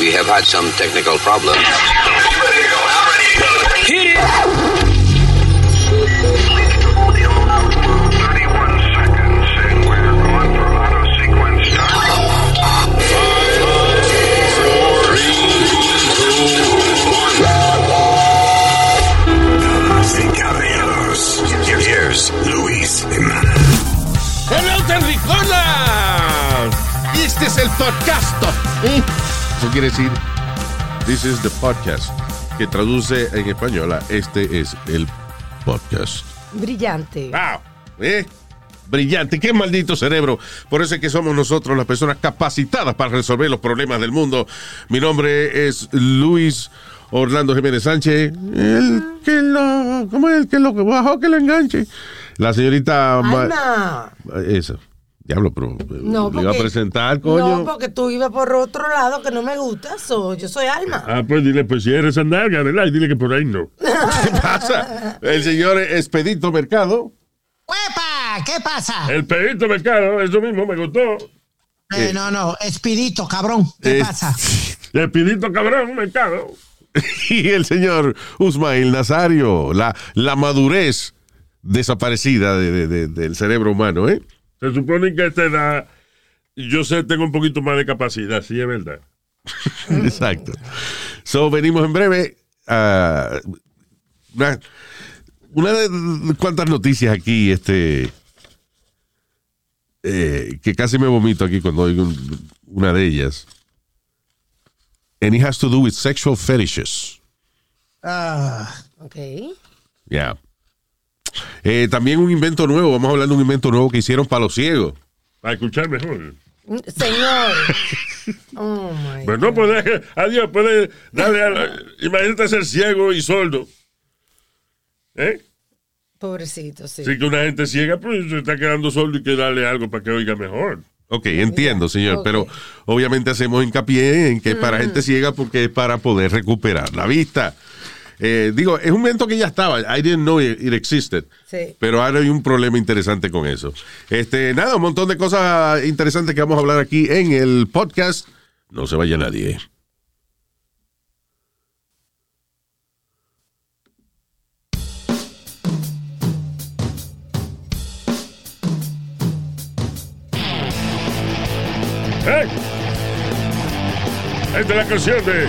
We have had some technical problems. Hit it! Damas y caballeros, here's Luis Jimenez. ¡Hello, Terricolas! Este es el podcast. ¿eh? Eso quiere decir, this is the podcast, que traduce en español a este es el podcast. Brillante. ¡Wow! ¿Eh? Brillante, qué maldito cerebro. Por eso es que somos nosotros las personas capacitadas para resolver los problemas del mundo. Mi nombre es Luis Orlando Jiménez Sánchez. El que lo. ¿Cómo es el que lo bajó que lo enganche? La señorita. Ma- Alma. Eso. Diablo, pero. No, le iba a porque- presentar, coño. No, porque tú ibas por otro lado que no me gusta. so, yo soy Alma. Ah, pues dile, pues si eres andalga, ¿verdad? Y dile que por ahí no. ¿Qué pasa? El señor Expedito Mercado. ¡Huepa! ¿Qué pasa? El pedito mercado, eso mismo me gustó. Eh, no, no, Espirito, cabrón. ¿Qué Eh, pasa? El pedito cabrón, mercado. y el señor Usmail Nazario, la, la madurez desaparecida de- de- de- del cerebro humano, ¿eh? Se supone que a esta edad yo sé, tengo un poquito más de capacidad, sí, es verdad. Exacto. So, venimos en breve a una, una de cuantas noticias aquí, este, eh, que casi me vomito aquí cuando oigo un- una de ellas. And it has to do with sexual fetishes. Ah, Ok. Yeah. Eh, también un invento nuevo, vamos a hablar de un invento nuevo que hicieron para los ciegos. Para escuchar mejor. Señor. Oh my Pues no puede, adiós, puede darle a la- Imagínate ser ciego y sordo. ¿Eh? Pobrecito, sí. Si que una gente ciega, pues se está quedando sordo y que darle algo para que oiga mejor. Ok, entiendo, señor, pero obviamente hacemos hincapié en que es para gente ciega porque es para poder recuperar la vista. Eh, digo, es un invento que ya estaba. I didn't know it, it existed. Sí. Pero ahora hay un problema interesante con eso. Este, nada, un montón de cosas interesantes que vamos a hablar aquí en el podcast. No se vaya nadie. ¿Eh? Esta es la canción de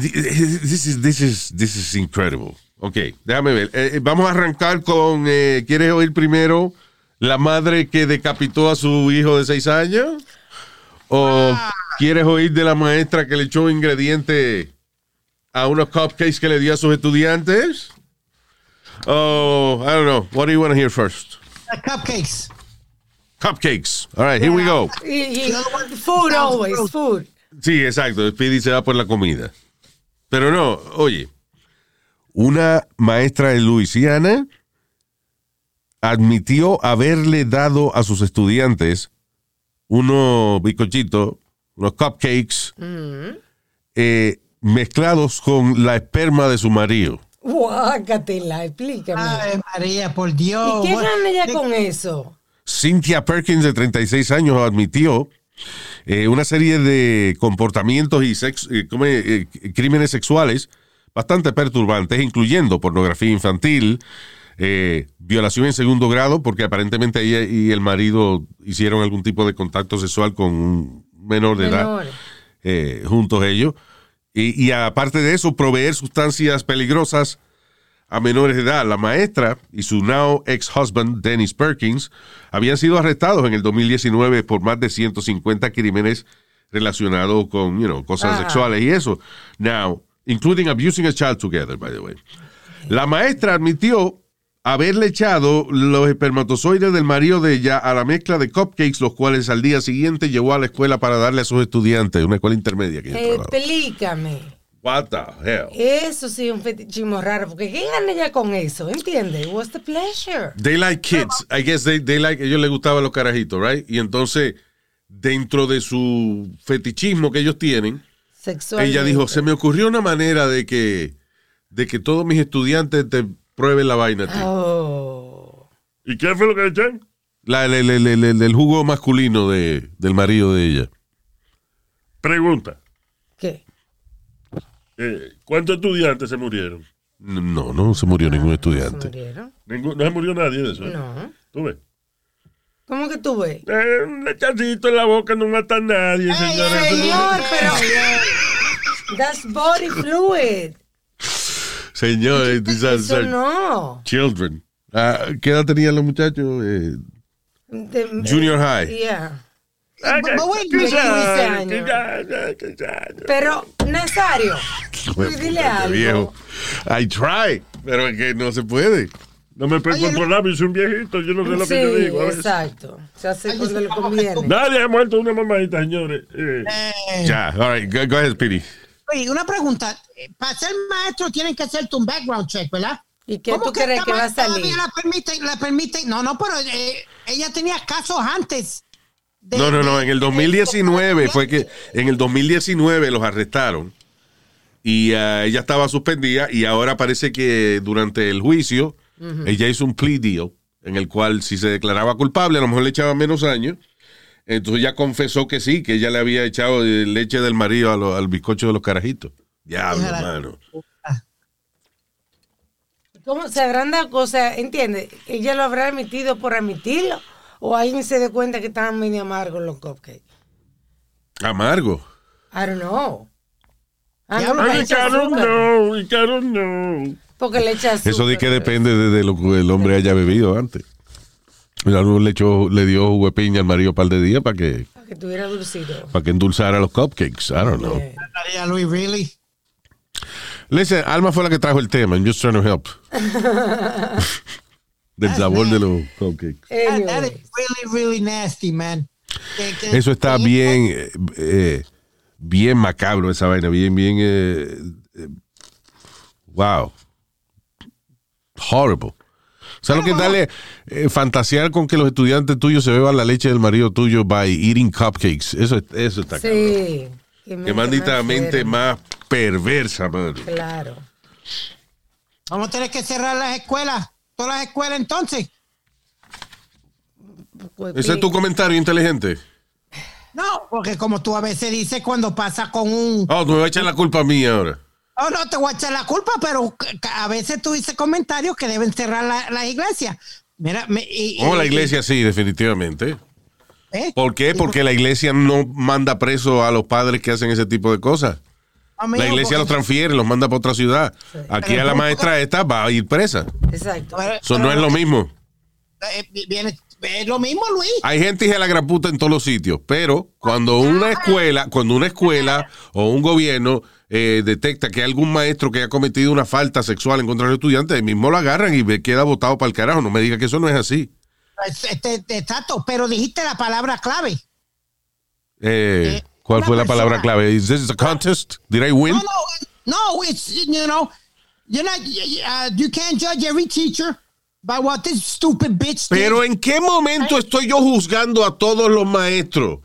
this is, this is, this is incredible. Ok, déjame ver. Eh, eh, vamos a arrancar con. eh, ¿Quieres oír primero la madre que decapitó a su hijo de seis años? ¿O quieres oír de la maestra que le echó ingredientes a unos cupcakes que le dio a sus estudiantes? Oh, I don't know. What do you want to hear first? cupcakes. Cupcakes. All right, here we go. Food always, food. Sí, exacto. Speedy se va por la comida. Pero no, oye, una maestra de Luisiana admitió haberle dado a sus estudiantes unos bizcochitos, unos cupcakes eh, mezclados con la esperma de su marido. Guácatela, explícame. Ave María, por Dios. ¿Y qué gana ella con eso? Cynthia Perkins, de 36 años, admitió eh, una serie de comportamientos y sex- eh. Eh, crímenes sexuales bastante perturbantes, incluyendo pornografía infantil, eh, violación en segundo grado, porque aparentemente ella y el marido hicieron algún tipo de contacto sexual con un menor de edad, Menor. juntos ellos. Y, y aparte de eso, proveer sustancias peligrosas a menores de edad. La maestra y su now ex-husband, Dennis Perkins, habían sido arrestados en el 2019 por más de 150 crímenes relacionados con, you know, cosas Ah. sexuales y eso. Now, including abusing a child together, by the way. La maestra admitió haberle echado los espermatozoides del marido de ella a la mezcla de cupcakes, los cuales al día siguiente llevó a la escuela para darle a sus estudiantes, una escuela intermedia que trabajaba. Explícame. What the hell? Eso sí es un fetichismo raro, porque ¿qué gana ella con eso? ¿Entiendes? What's the pleasure? They like kids. I guess they, they like, ellos les gustaban los carajitos, right? Y entonces, dentro de su fetichismo que ellos tienen, Sexual. ella dijo, se me ocurrió una manera de que, de que todos mis estudiantes te prueben la vaina. tío". Oh. ¿Y qué fue lo que le echan? La, el, el- el- el- el jugo masculino de, del marido de ella. Pregunta. Eh, ¿Cuántos estudiantes se murieron? No, no se murió ningún ¿Se estudiante. murieron? Ningún- no se murió nadie de eso. ¿eh? No. ¿Tú ves? ¿Cómo que tú ves? Eh, un lechacito en la boca no mata a nadie, señora. No- Señor, pero... That's body fluid. Señores, these are- Eso no. children. Ah, ¿Qué edad tenían los muchachos? Eh, Junior high. Yeah. Pero, Nazario, dile algo. viejo. I try, pero es que no se puede. No me pego por labio, soy un viejito, yo no sé lo sí, que yo digo. exacto. Se hace cuando le conviene. Nadie ha muerto una mamadita, señores. Eh, Eh, Ya, all right, go, go ahead, Speedy. oye, una pregunta. Eh, Para ser maestro tienen que hacerte un background check, ¿verdad? ¿Y qué ¿Cómo tú crees que va a salir? La permite, la permite. No, no, pero eh, ella tenía casos antes. De- No, no, no, en el 2019 fue que en el 2019 los arrestaron y ah, ella estaba suspendida y ahora parece que durante el juicio ella hizo un plea deal en el cual si se declaraba culpable a lo mejor le echaban menos años. Entonces ya confesó que sí, que ella le había echado leche del marido lo- al bizcocho de los carajitos. Diablo, hermano. ¿Cómo se agranda? O sea, ¿entiendes? ¿Ella lo habrá admitido por admitirlo? ¿O alguien se dio cuenta que estaban medio amargos los cupcakes? Amargo. I don't know. I don't know, I don't know. Porque le echa azúcar. Eso de que depende de, de lo que el hombre haya bebido antes. El hombre le, echó, le dio jugo de piña al marido un par de días para que, Para que tuviera dulcito. para que endulzara los cupcakes. I don't know. María Luis, really? Listen, Alma fue la que trajo el tema. I'm just trying to help. Del sabor de los cupcakes. That- is really, really nasty, man. Que- que- Eso está que- bien, eh, eh, bien macabro esa vaina, bien, bien, eh, eh, wow, horrible. O sea, lo que es darle eh, fantasear con que los estudiantes tuyos se beban la leche del marido tuyo by eating cupcakes. Eso, es- eso está cabrón. Sí. Que maldita mente más perversa, mano. Claro. Vamos a tener que cerrar las escuelas. Todas las escuelas entonces. Pues, Ese es tu comentario inteligente. No, porque como tú a veces dices cuando pasa con un... Oh, tú me vas a echar la culpa a mí ahora. Oh, no te voy a echar la culpa, pero a veces tú dices comentarios que deben cerrar la- las iglesias. Mira, me, y- Oh, la y- iglesia sí, definitivamente. ¿eh? ¿Por qué? Porque la iglesia no manda preso a los padres que hacen ese tipo de cosas. Amigo, La iglesia los transfiere, los manda para otra ciudad. Aquí a la maestra esta va a ir presa. Exacto. Pero- Eso no es lo mismo. eh, viene- es lo mismo, Luis. Hay gente hija de la gran puta en todos los sitios, pero cuando una escuela, cuando una escuela o un gobierno eh, detecta que hay algún maestro que ha cometido una falta sexual en contra del estudiante, ahí mismo lo agarran y queda botado para el carajo. No me diga que eso no es así. Este, exacto, pero dijiste la palabra clave. Eh, Eh, ¿Cuál fue la palabra persona- clave? ¿Is this a contest? Did I win? No, no, no, it's, you know, you're not, uh, you can't judge every teacher by what this stupid bitch. Pero ¿en qué momento estoy yo juzgando a todos los maestros?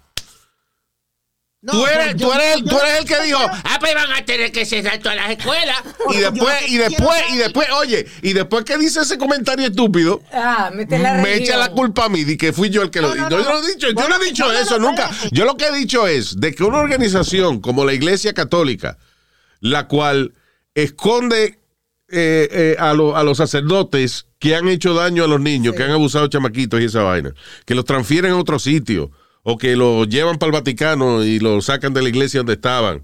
No, tú eres, tú eres, yo- tú eres el que dijo, Ah, pues van a tener que cerrar todas las escuelas. y después, y después, y después, oye, y después que dice ese comentario estúpido, Ah, me echa la culpa a mí de que fui yo el que lo dijo. no, yo no. he dicho, yo no he dicho eso nunca. Yo lo que he dicho es de que una organización como la Iglesia Católica, la cual esconde eh, eh, a, lo- a los sacerdotes que han hecho daño a los niños, que han abusado de chamaquitos y esa vaina, que los transfieren a otro sitio o que los llevan para el Vaticano y los sacan de la iglesia donde estaban.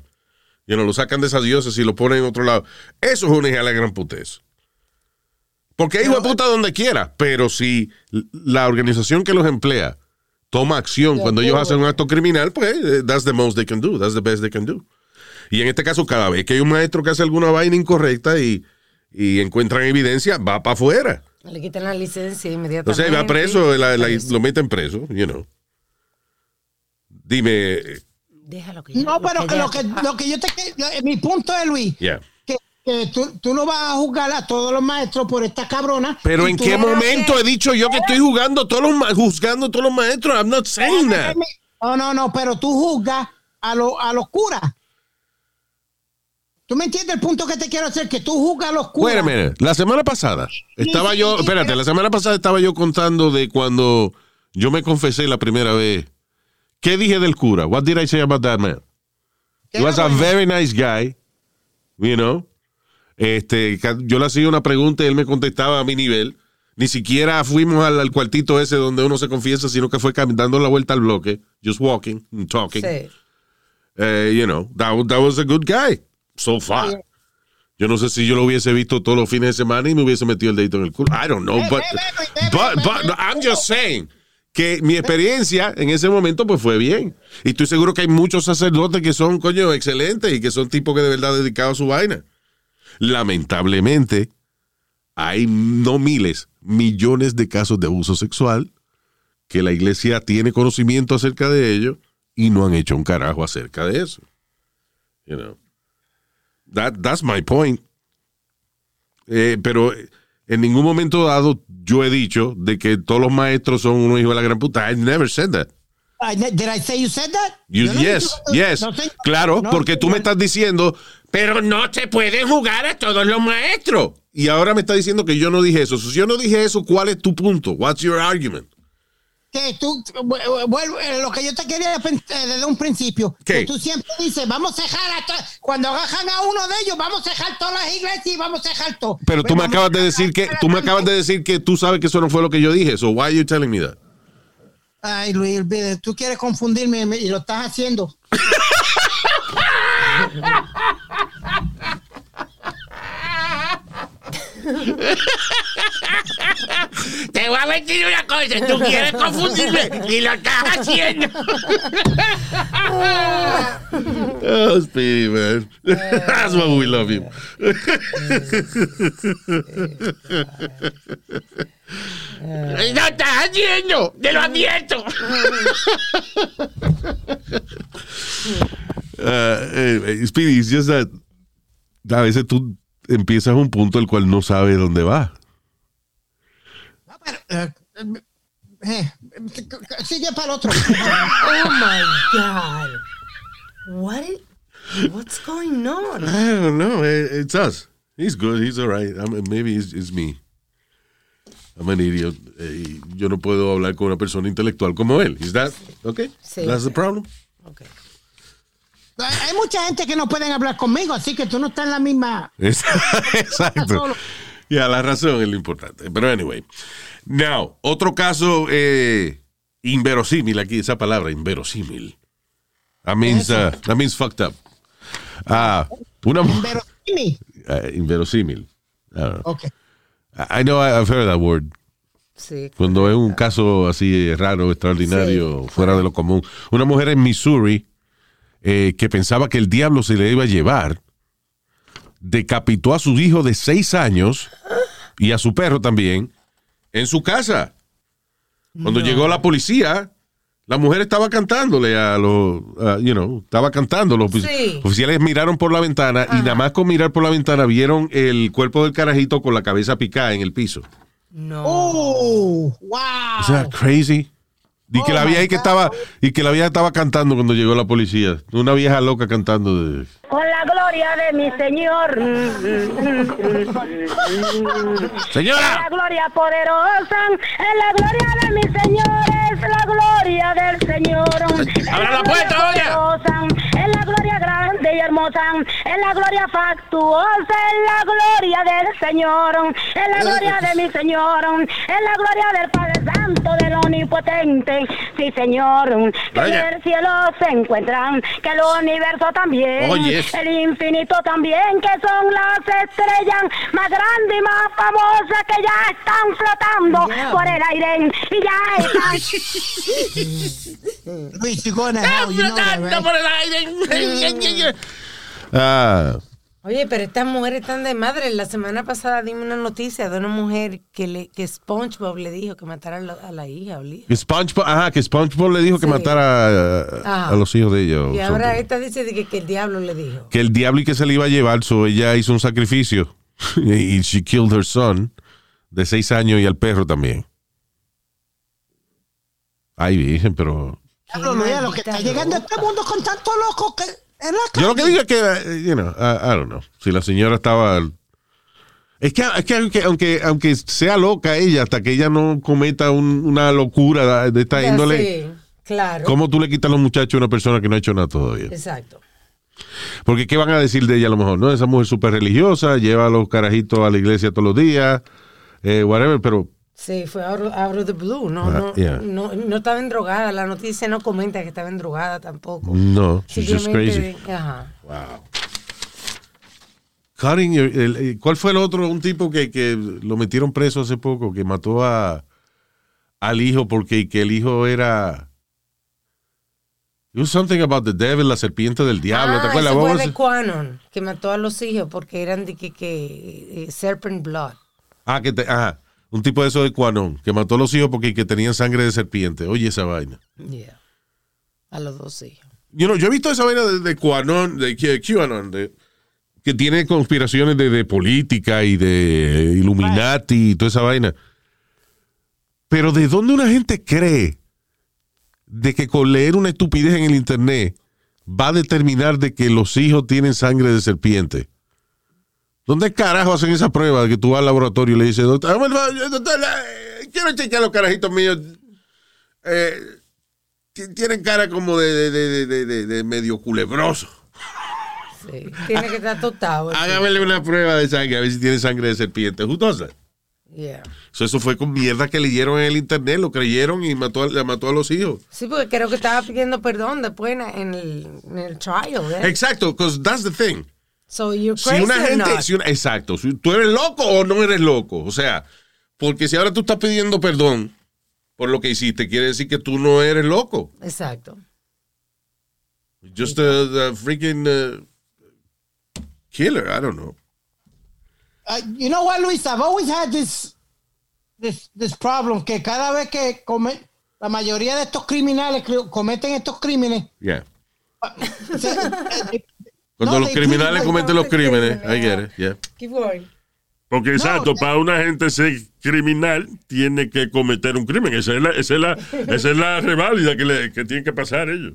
Y no lo sacan de esas dioses y lo ponen en otro lado. Eso es una hija de la gran putez. Porque hay hijo de puta donde quiera, pero si la organización que los emplea toma acción cuando ellos hacen un acto criminal, pues eh, that's the most they can do, that's the best they can do. Y en este caso, cada vez que hay un maestro que hace alguna vaina incorrecta y, y encuentran evidencia, va para afuera. Le quitan la licencia O inmediatamente. sea, va preso, la- la- lo meten preso, you know. Dime, Déjalo que ya- No, pero que lo que, lo que yo te... mi punto es, Luis, Yeah. que, que tú, tú no vas a juzgar a todos los maestros por esta cabrona. Pero en qué momento he dicho yo que estoy jugando todos los ma- juzgando a todos los maestros? I'm not saying that. No, no, no, pero tú juzgas a, lo- a los curas. ¿Tú me entiendes el punto que te quiero hacer? Que tú juzgas a los curas. Wait a minute. La semana pasada estaba sí, yo, sí, espérate, pero- la semana pasada estaba yo contando de cuando yo me confesé la primera vez. ¿Qué dije del cura? What did I say about that man? He was a very nice guy, you know. Este, yo le hacía una pregunta y él me contestaba a mi nivel. Ni siquiera fuimos al, al cuartito ese donde uno se confiesa, sino que fue dando la vuelta al bloque, just walking and talking. Sí. Eh, you know, that, that was a good guy so far. Yo no sé si yo lo hubiese visto todos los fines de semana y me hubiese metido el dedito en el culo. I don't know, but, but, but no, I'm just saying que mi experiencia en ese momento pues fue bien. Y estoy seguro que hay muchos sacerdotes que son, coño, excelentes y que son tipos que de verdad dedicados a su vaina. Lamentablemente, hay no miles, millones de casos de abuso sexual que la iglesia tiene conocimiento acerca de ello y no han hecho un carajo acerca de eso. You know. That, that's my point. Eh, pero en ningún momento dado yo he dicho de que todos los maestros son unos hijos de la gran puta. I never said that. I- Did I say you said that? You- Yo no yes, yes. no claro, porque tú me estás diciendo, Pero no se pueden jugar a todos los maestros. y ahora me está diciendo que yo no dije eso. Si yo no dije eso, ¿cuál es tu punto? What's your argument? Que tú, vu- vuelvo, eh, lo que yo te quería eh, desde un principio, ¿Qué? que tú siempre dices, vamos a dejar a cuando agarran a uno de ellos, vamos a dejar todas las iglesias y vamos a dejar todo. Pero tú me acabas de decir que tú me acabas de decir que tú sabes que eso no fue lo que yo dije. So why are you telling me that? Ay, Luis, tú quieres confundirme y lo estás haciendo. Te voy a decir una cosa. Tú quieres confundirme y lo estás haciendo. Oh, Speedy, man. That's why we love you. Lo estás haciendo. Te lo advierto. Uh, Speedy, it's just that a veces tú empiezas un punto el cual no sabes dónde va. No, pero, eh, eh, eh, sigue para el otro. Oh my God. What? what's going on? I don't know. It- It's us. He's good. He's all right. I mean, maybe it's, it's me. I'm an idiot. Eh, yo no puedo hablar con una persona intelectual como él. Is that okay? Sí. That's the problem. Okay. Hay mucha gente que no pueden hablar conmigo, así que tú no estás en la misma. Exacto. Ya, la razón es lo importante. Pero anyway. Now, otro caso eh, inverosímil aquí, esa palabra, inverosímil. That means, uh, that means fucked up. Ah, una Jimmy, eh, inverosímil. I don't know. ok. I know I've heard that word. Sí. Cuando es un caso así raro, extraordinario, fuera de lo común. Una mujer en Missouri eh, que pensaba que el diablo se le iba a llevar, decapitó a su hijo de seis años y a su perro también en su casa. Cuando llegó la policía, la mujer estaba cantándole a los, you know, estaba cantando. Los Sí. oficiales miraron por la ventana y nada más con mirar por la ventana vieron el cuerpo del carajito con la cabeza picada en el piso. No. Oh, wow. Is that crazy? Y que Oh, la vieja ahí que estaba y que la vieja estaba cantando cuando llegó la policía. Una vieja loca cantando de Con la gloria de mi Señor. Señora, La gloria poderosa, en la gloria de mi Señor es la gloria del Señor. ¡Abra la puerta, oiga! En la gloria grande y hermosa, en la gloria factuosa, en la gloria del Señor, en la gloria de mi Señor, en la gloria del Padre Santo, del Omnipotente. Sí, Señor, que en Oye. el cielo se encuentran, que el universo también, Oye. el infinito también, que son las estrellas más grandes y más famosas que ya están flotando Yeah. por el aire y ya están Luis, you're going to hell, you know that, Flotando right? por el aire. ah, Oye, pero estas mujeres están de madre. La semana pasada dimos una noticia de una mujer que le que SpongeBob le dijo que matara a la, a la hija. Que SpongeBob, ajá, que SpongeBob le dijo que matara a, Ajá. a los hijos de ella. Y ahora something. esta dice de que, que el diablo le dijo. Que el diablo y que se le iba a llevar, so ella hizo un sacrificio. y she killed her son de seis años y al perro también. Ay, virgen, pero... Diablo, Luis, a lo que está llegando a este mundo con tanto loco que en la Yo lo que digo es que, eh, you know, I, I don't know. Si la señora estaba. Es que, es que aunque, aunque, aunque sea loca ella, hasta que ella no cometa un- una locura de esta índole, sí, claro. ¿cómo tú le quitas los muchachos a una persona que no ha hecho nada todavía? Exacto. Porque ¿qué van a decir de ella a lo mejor? No, esa mujer súper religiosa, lleva a los carajitos a la iglesia todos los días, eh, whatever, pero Sí, fue out of, out of the blue. No, Ah, no, yeah. no, no estaba endrogada. La noticia no comenta que estaba endrogada tampoco. no, she's just crazy. Ajá. Cutting your- el- ¿Cuál fue el otro? Un tipo que, que lo metieron preso hace poco, que mató a al hijo porque que el hijo era. It was something about the devil, la serpiente del diablo. ¿Te Ah, acuerdas? What fue de? Quanon, que mató a los hijos porque eran de que, que eh, serpent blood. Ah, que te- ajá. Un tipo de eso de Quanon, que mató a los hijos porque que tenían sangre de serpiente. Oye, esa vaina. Yeah. A los dos hijos. You know, yo he visto esa vaina de, de Quanon, de QAnon, de- que tiene conspiraciones de, de política y de Illuminati y toda esa vaina. Pero ¿de dónde una gente cree de que con leer una estupidez en el internet va a determinar de que los hijos tienen sangre de serpiente? ¿Dónde carajo hacen esa prueba que tú vas al laboratorio y le dices, doctor, doctor, eh, quiero chequear los carajitos míos? Eh, ti- tienen cara como de, de- de- de- medio culebroso. Sí. Tiene que estar tostado. Hágamele una prueba de sangre a ver si tiene sangre de serpiente. That? Yeah. So, eso fue con mierda que leyeron en el internet, lo creyeron y mató, a- mató a los hijos. Sí, porque creo que estaba pidiendo perdón después en, en el, en el trial. ¿eh? Exacto, because that's the thing. So you're Si crazy una or gente, not? si una- exacto, si tú eres loco o no eres loco. O sea, porque si ahora tú estás pidiendo perdón por lo que hiciste, quiere decir que tú no eres loco. Exacto. Just a, a freaking uh, killer, I don't know. Uh, you know what, Luis? I've always had this, this, this problem que cada vez que come, la mayoría de estos criminales cometen estos crímenes, Yeah. eh, Cuando No, los criminales cometen los crímenes, yeah. I get it, yeah. Keep going. Porque exacto, para una gente ser criminal tiene que cometer un crimen. Esa es la, esa es la, esa es la reválida que, le, que tienen que pasar ellos.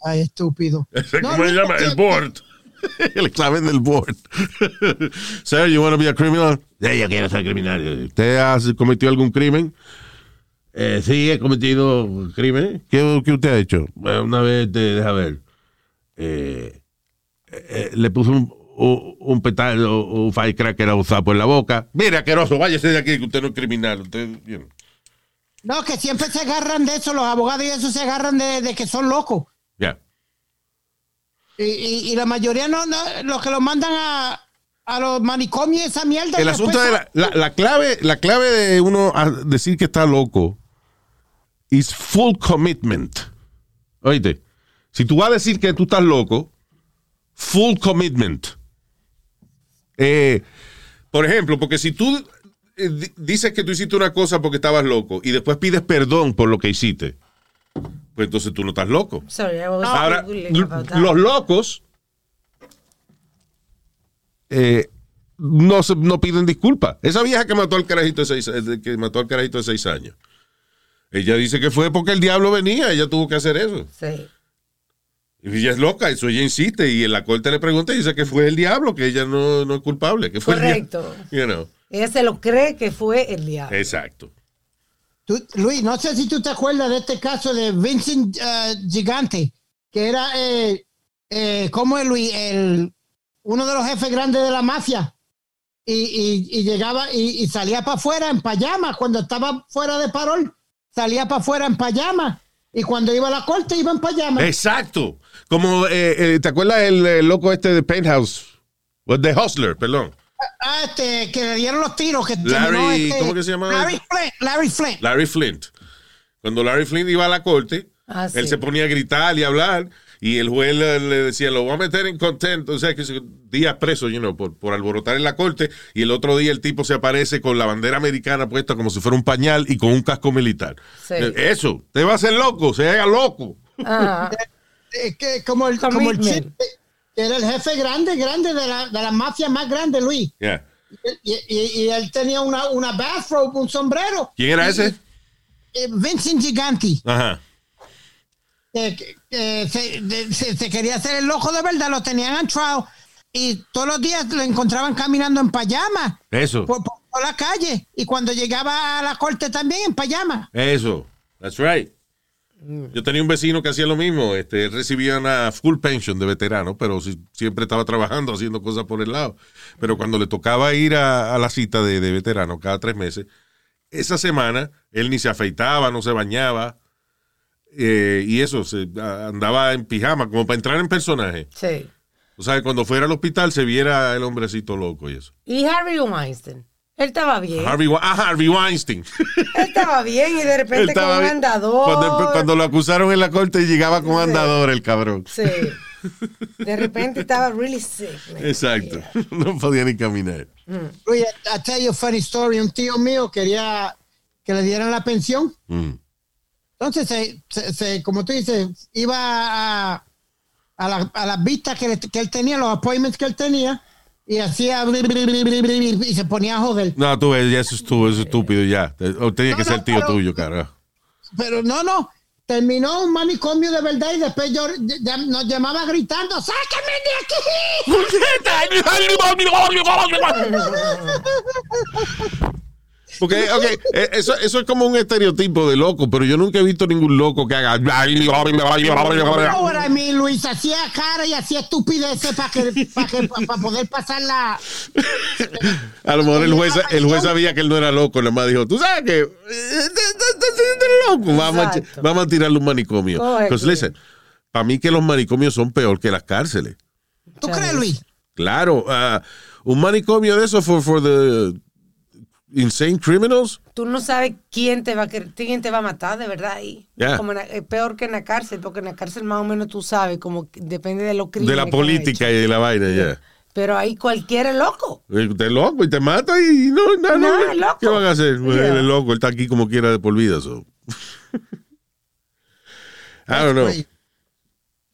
Ay, estúpido. Ese, No, ¿Cómo se llama? El board. El examen del board. Sir, you want to be a criminal? Sí, yo quiero ser criminal. ¿Usted ha cometido algún crimen? Eh, sí, he cometido crímenes. ¿Qué, qué usted ha hecho? Una vez, te, deja ver. Eh, eh, le puse un, un, un petardo, un firecracker a un sapo en la boca. Mire, asqueroso, váyase de aquí, que usted no es criminal. Usted. No, que siempre se agarran de eso, los abogados y eso se agarran de, de que son locos. Ya. Y, y- y la mayoría no, no, los que los mandan a, a los manicomios esa mierda. El asunto de la, la- la clave, la clave de uno a decir que está loco is full commitment. Oíste, si tú vas a decir que tú estás loco, full commitment. Eh, por ejemplo, porque si tú eh, di- dices que tú hiciste una cosa porque estabas loco y después pides perdón por lo que hiciste, pues entonces tú no estás loco. Sorry, Ahora, los locos eh, no, no piden disculpas. Esa vieja que mató al carajito de seis, eh, que mató al carajito de seis años. Ella dice que fue porque el diablo venía, ella tuvo que hacer eso. Sí. Y ella es loca, eso ella insiste, y en la corte le pregunta y dice que fue el diablo, que ella no, no es culpable, que fue el Correcto. diablo. You know. Ella se lo cree que fue el diablo. Exacto. Tú- Luis, no sé si tú te acuerdas de este caso de Vincent eh, Gigante, que era, eh, eh, ¿cómo es Luis? El, uno de los jefes grandes de la mafia. Y, y- y llegaba y, y salía para afuera en payama. Cuando estaba fuera de parol, salía para afuera en payama. Y cuando iba a la corte, iba en payama. Exacto. Como, eh, eh, ¿te acuerdas el, loco este de Penthouse? O The Hustler, perdón. Ah, este, que le dieron los tiros. Que Larry, este, ¿cómo que se llama? Larry Flint. Larry Flint. Larry Flint. Cuando Larry Flint iba a la corte, Ah, sí. él se ponía a gritar y a hablar. Y el juez le, le decía, lo voy a meter en contento, o sea, que días preso, you know, por, por alborotar en la corte. Y el otro día el tipo se aparece con la bandera americana puesta como si fuera un pañal y con un casco militar. Sí. Eh, Eso, te va a hacer loco, se haga loco. Ajá. Es que como el, como el era el jefe grande, grande de la, de la mafia más grande, Luis. Yeah. Y, y- y él tenía una, una bathrobe, un sombrero. ¿Quién era ese? Eh, Vincent Giganti. Ajá. que, que- que se, de- se- se quería hacer el loco de verdad, lo tenían en trial y todos los días lo encontraban caminando en pajama Eso. por, por- por la calle y cuando llegaba a la corte también en pajama. Eso, that's right. Yo tenía un vecino que hacía lo mismo, este, él recibía una full pension de veterano, pero si- siempre estaba trabajando, haciendo cosas por el lado. Pero cuando le tocaba ir a, a la cita de, de veterano cada tres meses, esa semana él ni se afeitaba, no se bañaba, eh, y eso, se, andaba en pijama, como para entrar en personaje. Sí. O sea, cuando fuera al hospital se viera el hombrecito loco y eso. Y Harvey Weinstein. Él estaba bien. Harvey, ah, Harvey Weinstein. Él estaba bien y de repente con un bien. andador. Cuando, cuando lo acusaron en la corte llegaba con andador el cabrón. Sí. De repente estaba really sick. man. Exacto. No podía ni caminar. Luis, I tell you a funny story. Un tío mío quería que le dieran la pensión. Mm. Entonces, se, se- se- como tú dices, iba a, a, la- a las vistas que, que él tenía, los appointments que él tenía, y hacía y se ponía a joder. No, tú ves, ya eso estuvo, eso es estúpido ya. Tenía que No, ser tío pero- tuyo, carajo. Pero no, no. Terminó un manicomio de verdad y después yo, ya- nos llamaba gritando, ¡sáquenme de aquí! Porque, ok, eh, eso, eso es como un estereotipo de loco, pero yo nunca he visto ningún loco que haga. know what I mean, Luis, hacía cara y hacía estupideces para que, para que, para poder pasar la... A lo mejor el juez, el juez sabía que él no era loco, nada más dijo, tú sabes que eh, loco, vamos a, vamos a tirarle un manicomio. Because listen, para mí que los manicomios son peor que las cárceles. ¿Tú crees, Luis? Claro, ah, un manicomio de eso for, for the insane criminals. Tú no sabes quién te va a quién te va a matar de verdad ahí. Yeah. Como en la- es peor que en la cárcel, porque en la cárcel más o menos tú sabes, como que depende de los crímenes. De la política y de la vaina, ya. Pero ahí cualquiera es loco. Te loco y te mata y no, no, no. No, es loco. ¿Qué van a hacer? Yeah. Él es loco, él está aquí como quiera de por vida. so. I don't know.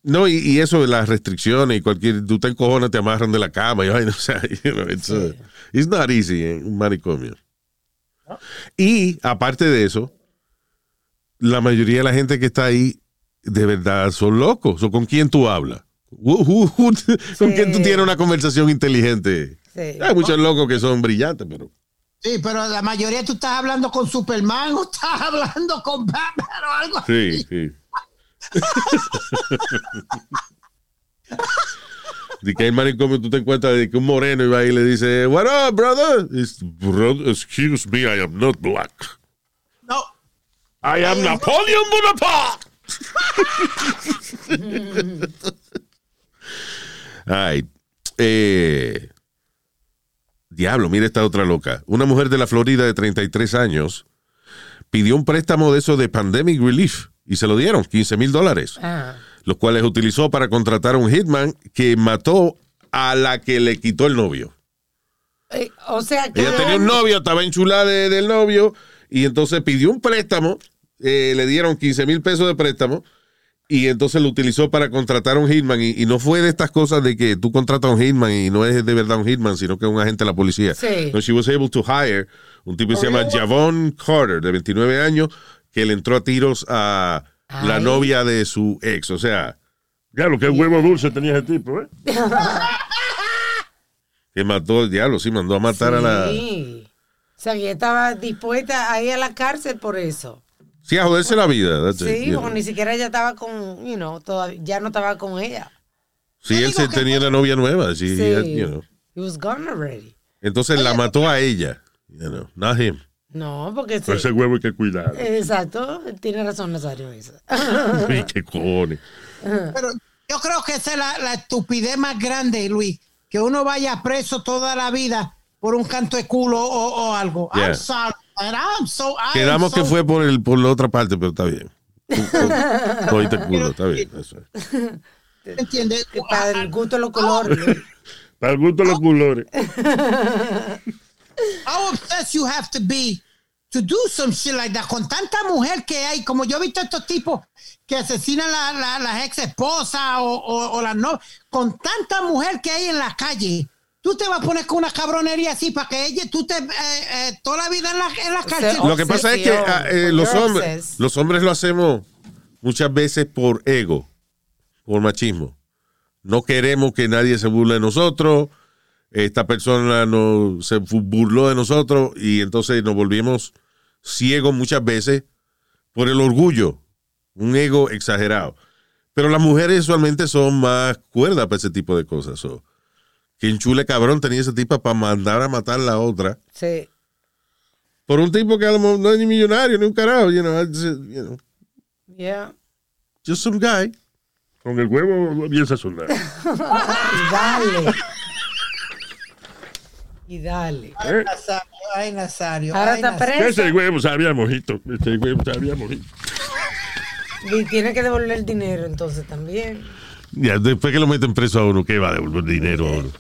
No, y, y eso de las restricciones y cualquier, tú te encojonas, te amarran de la cama y vaina, o sea, you know, it's, uh, it's not easy, eh, un manicomio. Y aparte de eso, la mayoría de la gente que está ahí de verdad son locos. ¿O con quién tú hablas? ¿Con quién tú tienes una conversación inteligente? Sí. Hay muchos locos que son brillantes, pero. Sí, pero la mayoría tú estás hablando con Superman o estás hablando con Batman o algo así. Sí, sí. De que hay manicomio tú te encuentras de que un moreno va y le dice, What up, brother? It's, "Brother, excuse me, I am not black. No. I am Napoleon Bonaparte. Ay, eh, diablo, mira esta otra loca. Una mujer de la Florida de 33 años pidió un préstamo de eso de Pandemic Relief y se lo dieron, 15 mil dólares, Ah. Los cuales utilizó para contratar a un hitman que mató a la que le quitó el novio. Eh, o sea que. Ella tenía un novio, estaba enchulada de- del novio y entonces pidió un préstamo, eh, le dieron 15 mil pesos de préstamo y entonces lo utilizó para contratar a un hitman y, y no fue de estas cosas de que tú contratas a un hitman y no es de verdad un hitman, sino que es un agente de la policía. Sí. No, she was able to hire un tipo que se llama Javon Carter, de 29 años, que le entró a tiros a la novia de su ex. O sea, Ya lo que huevo dulce tenía ese tipo, ¿eh? que mató el diablo, sí, mandó a matar a la... Sí. O sea, que ella estaba dispuesta a ir a la cárcel por eso. Sí, a joderse la vida. it, Sí, know. porque ni siquiera ella estaba con, you know, todavía, ya no estaba con ella. Sí, él se tenía una novia nueva. Sí, Sí. he- you know. He was gone already. Entonces la mató a ella. You know, not him. No, porque Ese sí. huevo hay que cuidar. Exacto, tiene razón Nazario eso. Uy, qué cojones. Pero yo creo que esa es la, la estupidez más grande, Luis. Que uno vaya preso toda la vida por un canto de culo o, o algo. Yeah. I'm sorry, I'm so, I am Quedamos que fue por el por la otra parte, pero está bien. Culo, está bien. eso es. ¿Entiendes? Para el gusto de los colores. Para el gusto de los colores. How obsessed you have to be to do some shit like that con tanta mujer que hay, como yo he visto estos tipos que asesinan la, la- las ex esposas o, o, o las no, con tanta mujer que hay en la calle. Tú te vas a poner con una cabronería así para que ella, tú te, eh, eh, toda la vida en la, en la sea, Lo que pasa es que ah, eh, los, hombres, los hombres lo hacemos muchas veces por ego, por machismo. No queremos que nadie se burle de nosotros. Esta persona no, se burló de nosotros y entonces nos volvimos ciegos muchas veces por el orgullo, un ego exagerado. Pero las mujeres usualmente son más cuerdas para ese tipo de cosas. So, que enchule cabrón tenía esa tipa para mandar a matar a la otra Sí. por un tipo que a lo mejor no es ni millonario ni un carajo, you know, uh, you know, Yeah. just some guy. Con el huevo bien sazonado. Dale. Y dale. ¿Eh? Nazario, ay, Nazario. Ahora ay, está preso Ese huevo sabía mojito. Ese huevo sabía mojito. y tiene que devolver el dinero entonces también. Ya, después que lo meten preso a uno, ¿qué va a devolver dinero a uno?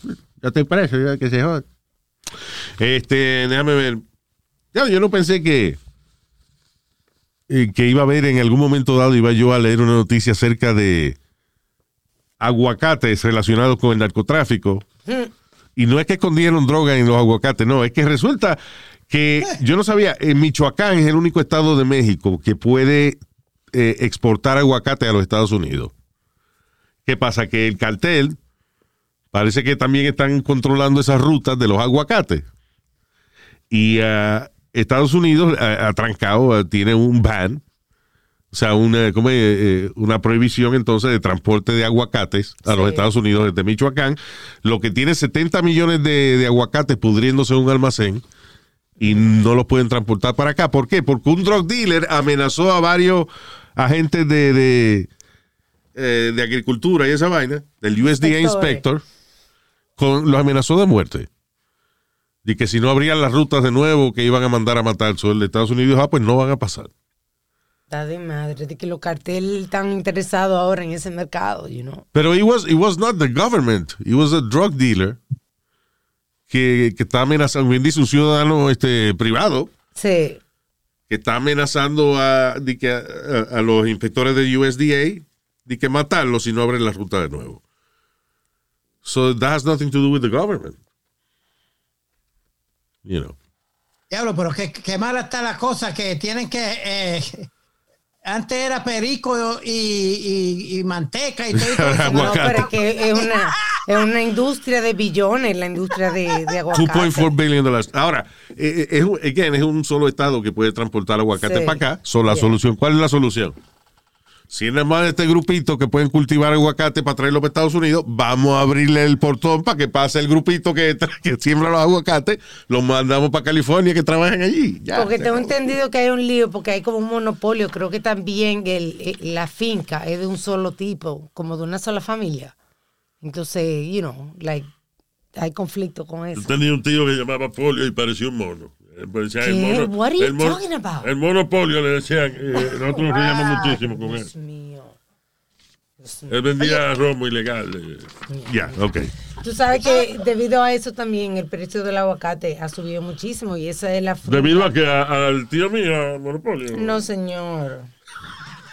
Ya estoy preso, ya que se joda. Este, déjame ver. Ya, yo no pensé que, eh, que iba a ver en algún momento dado, iba yo a leer una noticia acerca de aguacates relacionados con el narcotráfico. Y no es que escondieron droga en los aguacates, no, es que resulta que yo no sabía, Michoacán es el único estado de México que puede eh, exportar aguacate a los Estados Unidos. ¿Qué pasa? Que el cartel parece que también están controlando esas rutas de los aguacates. Y ah, Estados Unidos, ah, atrancado, ah, tiene un ban, o sea, una, ¿cómo es? Eh, una prohibición entonces de transporte de aguacates a los. Estados Unidos desde Michoacán, lo que tiene 70 millones de, de aguacates pudriéndose en un almacén y no los pueden transportar para acá. ¿Por qué? Porque un drug dealer amenazó a varios agentes de, de, eh, de agricultura y esa vaina, del USDA. Inspector, con, los amenazó de muerte. Y que si no abrían las rutas de nuevo que iban a mandar a matar el de Estados Unidos, ah, pues no van a pasar. Está de madre, de que los carteles están interesados ahora en ese mercado, you know. Pero it was, it was not the government, it was a drug dealer que, que está amenazando, bien dice un ciudadano este, privado, Sí. que está amenazando a, de que a, a- a los inspectores de USDA de que matarlos si no abren la ruta de nuevo. So that has nothing to do with the government. You know. Diablo, pero qué, qué mala está la cosa que tienen que. eh, antes era perico y, y- y manteca y todo. y todo eso. No, pero es que es una, es una industria de billones, la industria de, de aguacate. 2.4 billion dollars. Ahora, eh, eh, es, un- again, es un solo estado que puede transportar aguacate Sí. para acá. So, la Yeah. solución, ¿cuál es la solución? Si es nada más este grupito que pueden cultivar aguacate para traerlo para Estados Unidos, vamos a abrirle el portón para que pase el grupito que, que siembra los aguacates, los mandamos para California que trabajen allí. Ya, Porque tengo acabó. entendido que hay un lío, porque hay como un monopolio. Creo que también el, eh, la finca es de un solo tipo, como de una sola familia. Entonces, you know, like, hay conflicto con eso. Yo tenía un tío que llamaba polio y parecía un mono. Eh, parecía el ¿Qué? mono- What are you el mono- talking about? El monopolio le decían. eh, nosotros nos reíamos muchísimo con él. Dios mío. Dios mío. Él vendía romo ilegal. eh. Ya, ok. Tú sabes que debido a eso también el precio del aguacate ha subido muchísimo y esa es la fruta. Debido a que a- al tío mío, al monopolio. No, señor.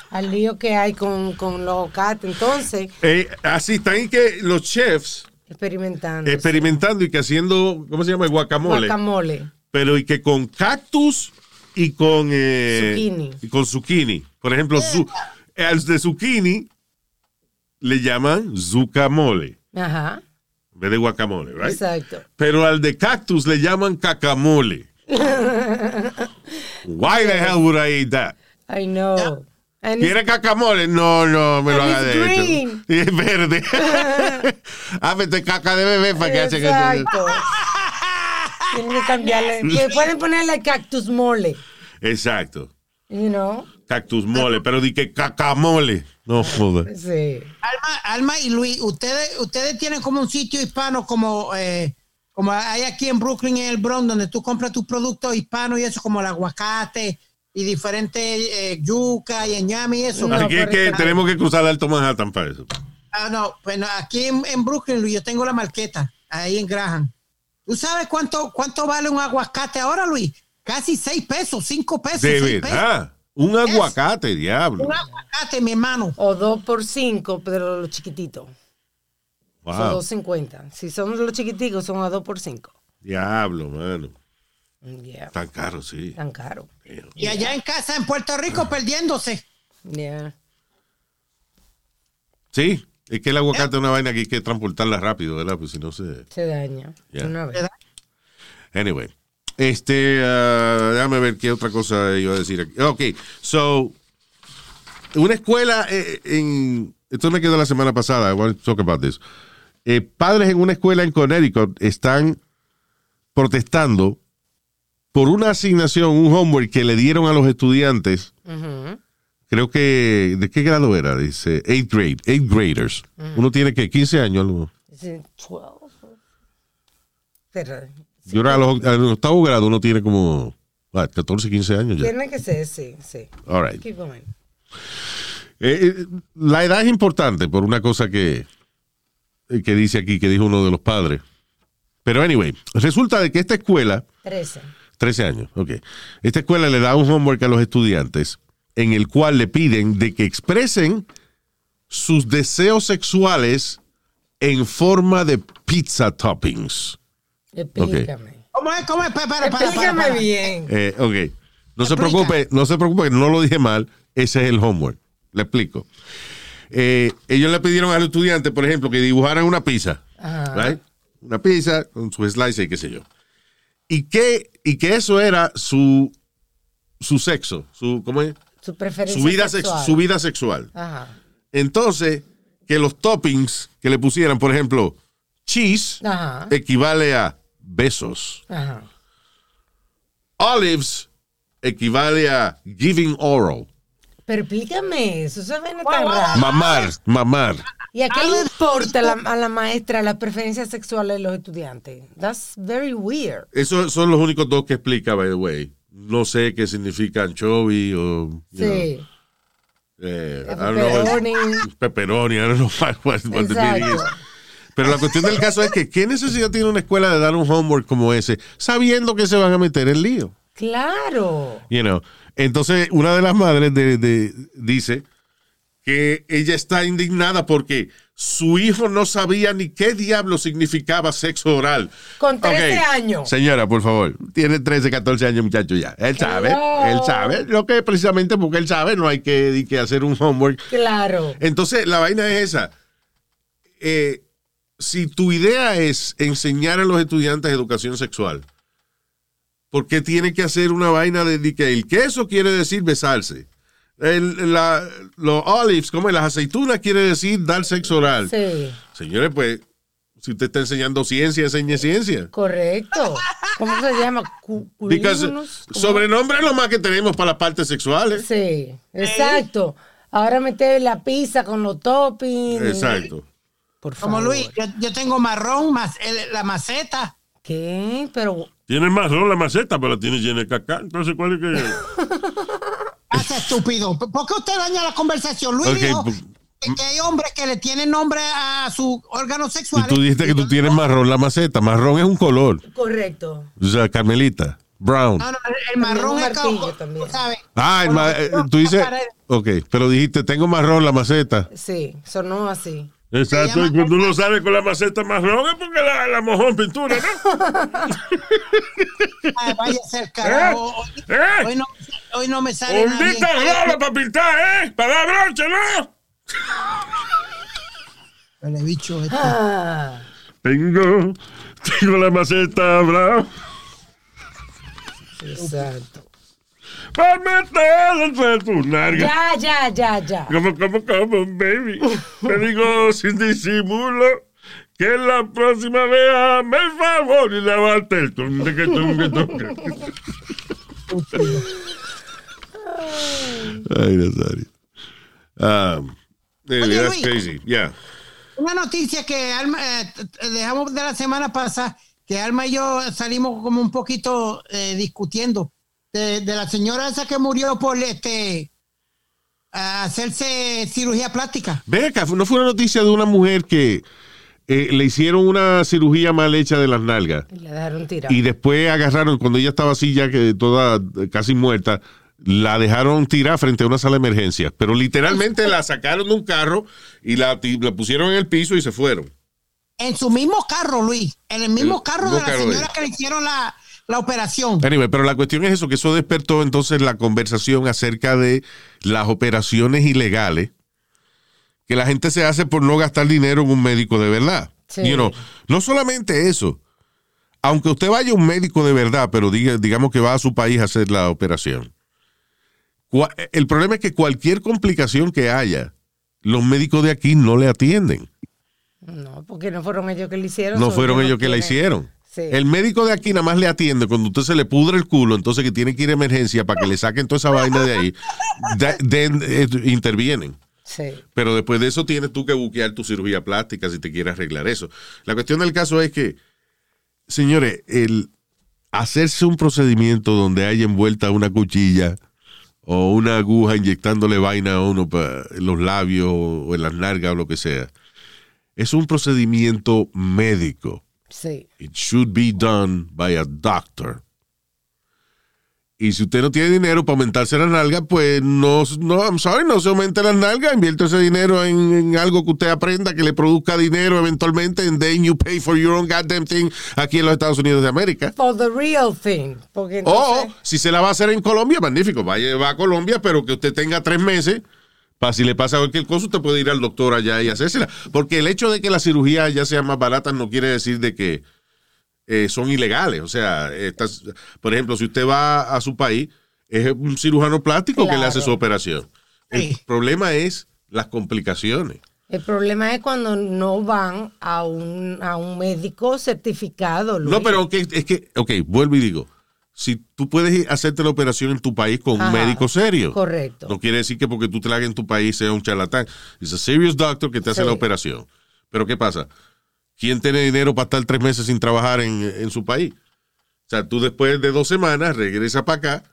Al lío que hay con, con los aguacates. Entonces, Eh, así están y que los chefs experimentando. experimentando y que haciendo, ¿cómo se llama? Guacamole. Guacamole. Pero y que con cactus y con eh, Zucchini. y con zucchini. Por ejemplo, al de zucchini le llaman zucamole Ajá. en vez de guacamole, right? Exacto. Pero al de cactus le llaman cacamole. Why the hell would I eat that? I know. It's- ¿Quiere cacamole? No, no, me lo haga de hecho. Y es verde. ah, mete caca de bebé para que hacen eso. Tienen que cambiarle. Que pueden ponerle cactus mole. Exacto. You know? Cactus mole, pero di que cacamole. No joder. Sí. Alma, Alma y Luis, ustedes, ustedes tienen como un sitio hispano como, eh, como hay aquí en Brooklyn, en el Bronx, donde tú compras tus productos hispanos y eso, como el aguacate y diferentes eh, yuca y ñame y eso. No, Así que, tenemos que cruzar el Alto Manhattan para eso. Ah, no, bueno, aquí en, en Brooklyn, Luis, yo tengo la marqueta, ahí en Graham. ¿Tú sabes cuánto, cuánto vale un aguacate ahora, Luis? Casi seis pesos, cinco pesos. De pesos. verdad. Un aguacate, diablo. Un aguacate, mi hermano. O dos por cinco, pero los chiquititos. Son Wow. dos cincuenta. Si son los chiquiticos, son a dos por cinco. Diablo, mano. Yeah. Tan caro, sí. Tan caro. Y allá en casa, en Puerto Rico, perdiéndose. Yeah. Sí. Es que el aguacate es una vaina que hay que transportarla rápido, ¿verdad? Pues si no se. Se daña. Yeah. Una vez. Anyway. Este, ah, déjame ver qué otra cosa iba a decir aquí. Ok, so, una escuela eh, en, esto me quedó la semana pasada, I want to talk about this. Eh, padres en una escuela en Connecticut están protestando por una asignación, un homework que le dieron a los estudiantes, Ujú. Creo que, ¿de qué grado era? Dice, eighth grade, eighth graders. Uno tiene que 15 años, algo. Dice 12. Pero Yo era a los, a los octavo grado, uno tiene como ah, 14, 15 años ya. tiene que ser, sí, sí. All right. Keep going. Eh, eh, la edad es importante por una cosa que, eh, que dice aquí, que dijo uno de los padres. Pero anyway, resulta de que esta escuela, 13. 13 años, ok. Esta escuela le da un homework a los estudiantes en el cual le piden de que expresen sus deseos sexuales en forma de pizza toppings. Explícame. ¿Cómo es? ¿Cómo es? Para, para, para, Explícame para. bien. Eh, ok. No se preocupe, no se preocupe, no lo dije mal. Ese es el homework. Le explico. Eh, ellos le pidieron al estudiante, por ejemplo, que dibujaran una pizza. Ajá. right? Una pizza con su slice y qué sé yo. Y que, y que eso era su, su sexo, su, ¿cómo es? Su preferencia Su vida, sex- sexual. su vida sexual. Ajá. Entonces, que los toppings que le pusieran, por ejemplo, cheese, Ajá. equivale a besos. Ajá. Olives equivale a giving oral. Pero explícame eso, eso viene tan raro. Mamar, mamar. ¿Y a qué le importa a la, a la maestra la preferencia sexual de los estudiantes? That's very weird. Esos son los únicos dos que explica, by the way. No sé qué significa anchovy o. know, Sí. eh, I don't know, Pepperoni. pepperoni, I don't know what, what- what the meaning is. Exacto. Pero la cuestión del caso es que, ¿qué necesidad tiene una escuela de dar un homework como ese, sabiendo que se van a meter en lío? Claro. You know. Entonces, una de las madres de- de- dice que ella está indignada porque su hijo no sabía ni qué diablo significaba sexo oral. Con 13 Ok, años. Señora, por favor, tiene 13, 14 años, muchacho ya. Él sabe, Hello. él sabe. Lo que precisamente porque él sabe, no hay que, hacer un homework. Claro. Entonces, la vaina es esa. Eh, si tu idea es enseñar a los estudiantes educación sexual, ¿por qué tiene que hacer una vaina de, de que el queso quiere decir besarse? El- la- los olives, como las aceitunas, quiere decir dar sexo oral. Sí. Señores, pues, si usted está enseñando ciencia, enseñe ciencia. Correcto. ¿Cómo se llama? Sobrenombre es lo más que tenemos para las partes sexuales. Sí, exacto. Ahora meter la pizza con los toppings. Exacto. Por favor. Como Luis, yo, yo tengo marrón, más el- la maceta. ¿Qué? Pero Tiene marrón la maceta, pero la tiene llena de caca. Entonces, ¿cuál es que.? Hace estúpido. ¿Por qué usted daña la conversación? Luis Ok, dijo pues- que, que hay hombres que le tienen nombre a su órgano Y sexual. tú dijiste que tú tienes marrón la maceta. Marrón es un color. correcto. O sea, Carmelita. Brown. No, no, el, marrón es también. ¿sabes? Ah, el ma- eh, tú dices. Ok, pero dijiste, tengo marrón la maceta. Sí, sonó así. Exacto, y cuando uno sale con la maceta marrón es porque la, la mojó en pintura, ¿no? Ay, vaya a ser carajo. Hoy, ¿Eh? hoy no, hoy no me sale bien. rola para pintar, ¿eh? Para dar broche, ¿no? Huele bicho este. Ah, Tengo, tengo la maceta brown exacto. para meter entre tus nalgas. Ya, ya, ya, ya. Como, como, como, baby. Te digo sin disimulo que la próxima vez hazme el favor y lavarte el tunde que tunde tunde. Ay, Nazario. Um, anyway, Oye, that's Luis. crazy. Yeah. Una noticia que Alma, eh, dejamos de la semana pasada, que Alma y yo salimos como un poquito eh, discutiendo de, de la señora esa que murió por este hacerse cirugía plástica. Ve acá, no fue una noticia de una mujer que eh, le hicieron una cirugía mal hecha de las nalgas. Y la dejaron tirada. Y después agarraron, cuando ella estaba así ya que toda eh, casi muerta, la dejaron tirar frente a una sala de emergencias. Pero literalmente la sacaron de un carro y la, la pusieron en el piso y se fueron. En su mismo carro, Luis. En el mismo El carro de la carro señora que le hicieron la, la operación. Anyway, pero la cuestión es eso, que eso despertó entonces la conversación acerca de las operaciones ilegales que la gente se hace por no gastar dinero en un médico de verdad. Sí. You know, no solamente eso, aunque usted vaya a un médico de verdad, pero diga, digamos que va a su país a hacer la operación. El problema es que cualquier complicación que haya, los médicos de aquí no le atienden. No, porque no fueron ellos que le hicieron. No fueron ellos que la hicieron. Sí. El médico de aquí nada más le atiende cuando usted se le pudre el culo, entonces que tiene que ir a emergencia para que le saquen toda esa vaina de ahí. De- de- eh, intervienen. Sí. Pero después de eso tienes tú que buquear tu cirugía plástica si te quieres arreglar eso. La cuestión del caso es que, señores, el hacerse un procedimiento donde haya envuelta una cuchilla o una aguja inyectándole vaina a uno pa- en los labios o en las nalgas o lo que sea, es un procedimiento médico. Sí. It should be done by a doctor. Y si usted no tiene dinero para aumentarse las nalgas, pues no, no, I'm sorry, no se aumente las nalgas, invierte ese dinero en, en algo que usted aprenda, que le produzca dinero eventualmente, and then you pay for your own goddamn thing aquí en los Estados Unidos de América. For the real thing. Porque O si se la va a hacer en Colombia, magnífico, vaya va a Colombia, pero que usted tenga tres meses, para si le pasa cualquier cosa, usted puede ir al doctor allá y hacérsela. Porque el hecho de que las cirugías ya sean más baratas no quiere decir de que eh, son ilegales. O sea, estas, por ejemplo, si usted va a su país, es un cirujano plástico que le hace su operación. El problema es las complicaciones. el problema es cuando no van a un, a un médico certificado. Luis. No, pero es que, ok, vuelvo y digo, si tú puedes hacerte la operación en tu país con un médico serio. correcto. No quiere decir que porque tú te la hagas en tu país sea un charlatán. Es a serious doctor que te hace Sí. la operación. Pero ¿qué pasa? ¿Quién tiene dinero para estar tres meses sin trabajar en, en su país? O sea, tú después de dos semanas regresas para acá,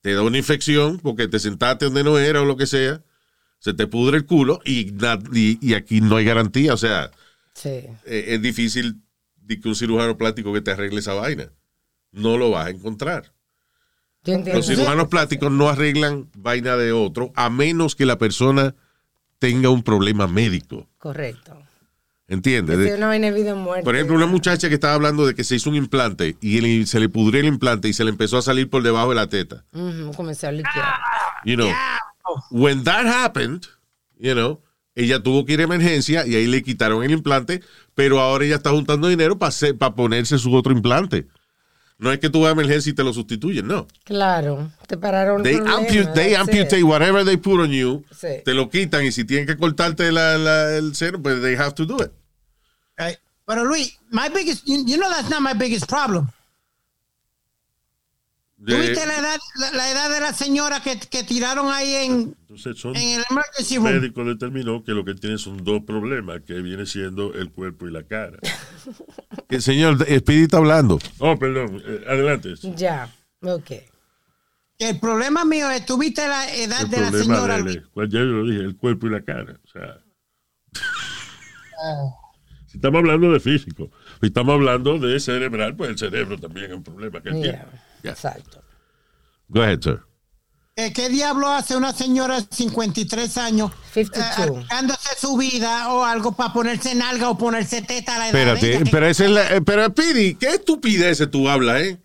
te da una infección porque te sentaste donde no era o lo que sea, se te pudre el culo y, na- y, y aquí no hay garantía. O sea, Sí. eh, es difícil que un cirujano plástico que te arregle esa vaina. No lo vas a encontrar. Los cirujanos plásticos no arreglan vaina de otro a menos que la persona tenga un problema médico. Correcto. ¿Entiendes? De- vida muerte. por ejemplo, una muchacha que estaba hablando de que se hizo un implante y el- se le pudrió el implante y se le empezó a salir por debajo de la teta. A liquear. You know, when that happened, you know, ella tuvo que ir a emergencia y ahí le quitaron el implante, pero ahora ella está juntando dinero para ponerse su otro implante. No es que tú vas a emergencia y te lo sustituyen, no. Claro. Te pararon. They, ampu- they amputate whatever they put on you, Sí. te lo quitan y si tienen que cortarte la- la- el seno, pues they have to do it. Right. Pero Luis, my biggest, you, you know that's not my biggest problem. De- ¿Tuviste la edad, la, la edad de la señora que, que tiraron ahí en, Entonces son en el emergency el médico determinó que lo que tiene son dos problemas, que viene siendo el cuerpo y la cara. que, señor, Speedy está hablando. Oh, perdón, eh, adelante. Ya. Ok. Que el problema mío es, ¿tuviste la edad El de la problema señora? de cual ya yo lo dije, el cuerpo y la cara. O sea, Ah. si estamos hablando de físico, si estamos hablando de cerebral, pues el cerebro también es un problema que él tiene. Exacto. Go ahead, sir. Eh, ¿Qué diablo hace una señora de 53 años 52. dándose su vida o algo para ponerse nalga o ponerse teta a la edad de Espérate, ella? pero esa es la, eh, pero Speedy, ¿qué estupideces tú hablas, eh?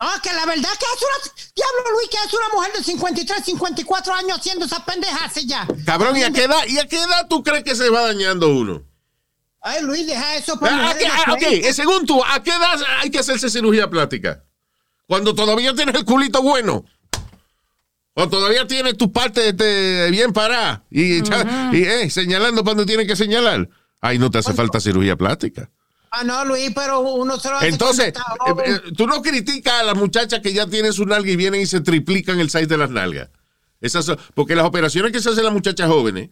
Ah, que la verdad que es una... Diablo, Luis, que es una mujer de 53, 54 años haciendo esas pendejas ya. Cabrón, ¿y a qué edad, y a qué edad tú crees que se va dañando uno? Ay, Luis, deja eso para Ah, ¿a mujeres qué- de ah, ok, 30. eh, según tú, ¿a qué edad hay que hacerse cirugía plástica? Cuando todavía tienes el culito bueno. O todavía tienes tu parte este, bien parada y, echa- y eh, señalando cuando tienes que señalar. Ahí no te hace falta cirugía plástica. Ah, no, Luis, pero uno se lo hace Entonces, eh, eh, tú no criticas a las muchachas que ya tienen su nalga y vienen y se triplican el size de las nalgas. Esas son- porque las operaciones que se hacen las muchachas jóvenes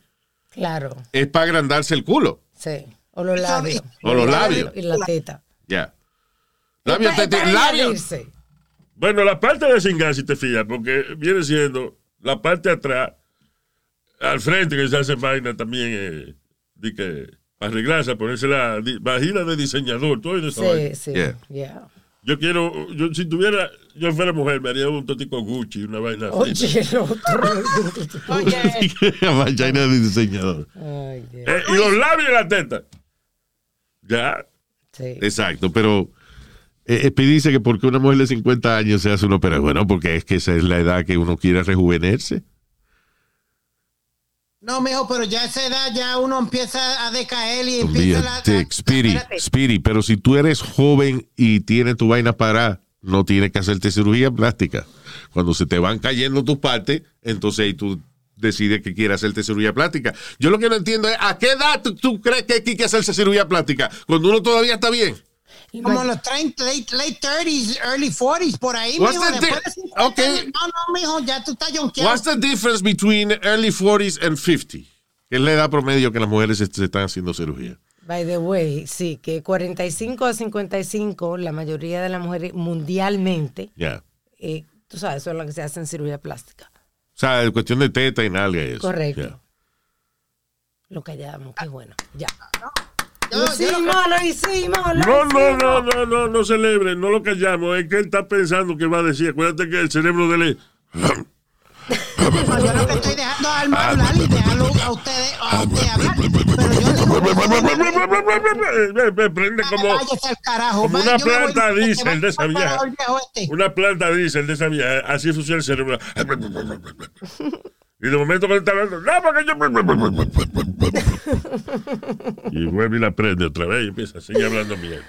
Claro. es para agrandarse el culo. Sí. O los labios. O los labios. Y la teta. Ya. Labios, Es pa- te- es para labios. Bueno, la parte de cingar, si te fijas, porque viene siendo la parte de atrás al frente que se hace vaina también, eh, de que arreglarse, ponerse la vagina de diseñador, todo eso. Sí, sí. Yeah. Yeah. Yo quiero, yo, si tuviera, yo fuera mujer, me haría un totico Gucci, una vaina así. Oye, el otro. Oye, Vagina de diseñador. Ay, Dios. Eh, y los labios y la teta. Ya. Sí. Exacto, pero eh, eh, Speedy dice que porque una mujer de 50 años se hace una operación, bueno, porque es que esa es la edad que uno quiere rejuvenerse. no, mijo, pero ya a esa edad ya uno empieza a decaer y empieza la... La- pero si tú eres joven y tienes tu vaina parada, no tienes que hacerte cirugía plástica. Cuando se te van cayendo tus partes, entonces ahí tú decides que quieres hacerte cirugía plástica. Yo lo que no entiendo es, ¿a qué edad tú, tú crees que hay que hacerse cirugía plástica? Cuando uno todavía está bien. Como los 30, late, late 30s, early 40s, por ahí, What's mijo. the después de 50 Okay. años, No, no, mijo, ya tú estás jonqueado. What's the difference between early 40s and 50? Que es la edad promedio que las mujeres se, se están haciendo cirugía. By the way, sí, que 45 a 55, la mayoría de las mujeres mundialmente, Ya. eh, tú sabes, son las que se hacen cirugía plástica. O sea, es cuestión de teta y nalga y eso. Correcto. Ya. Lo callamos, qué bueno. Ya. Yo- Yo lo hicimos, lo hicimos, lo No, no, hicimos. no, no, no, no celebre, no lo callamos. Es que él está pensando que va a decir. Acuérdate que el cerebro de él es- No, yo lo que estoy dejando a Alma hablar y dejarlo a ustedes a usted hablar. Pero yo Me prende como, al carajo. como una planta diésel de esa vieja. este. una planta diésel de esa vieja. Así funciona el cerebro. Y de momento cuando está hablando, no, porque yo. Y vuelve y la prende otra vez y empieza a seguir hablando mierda.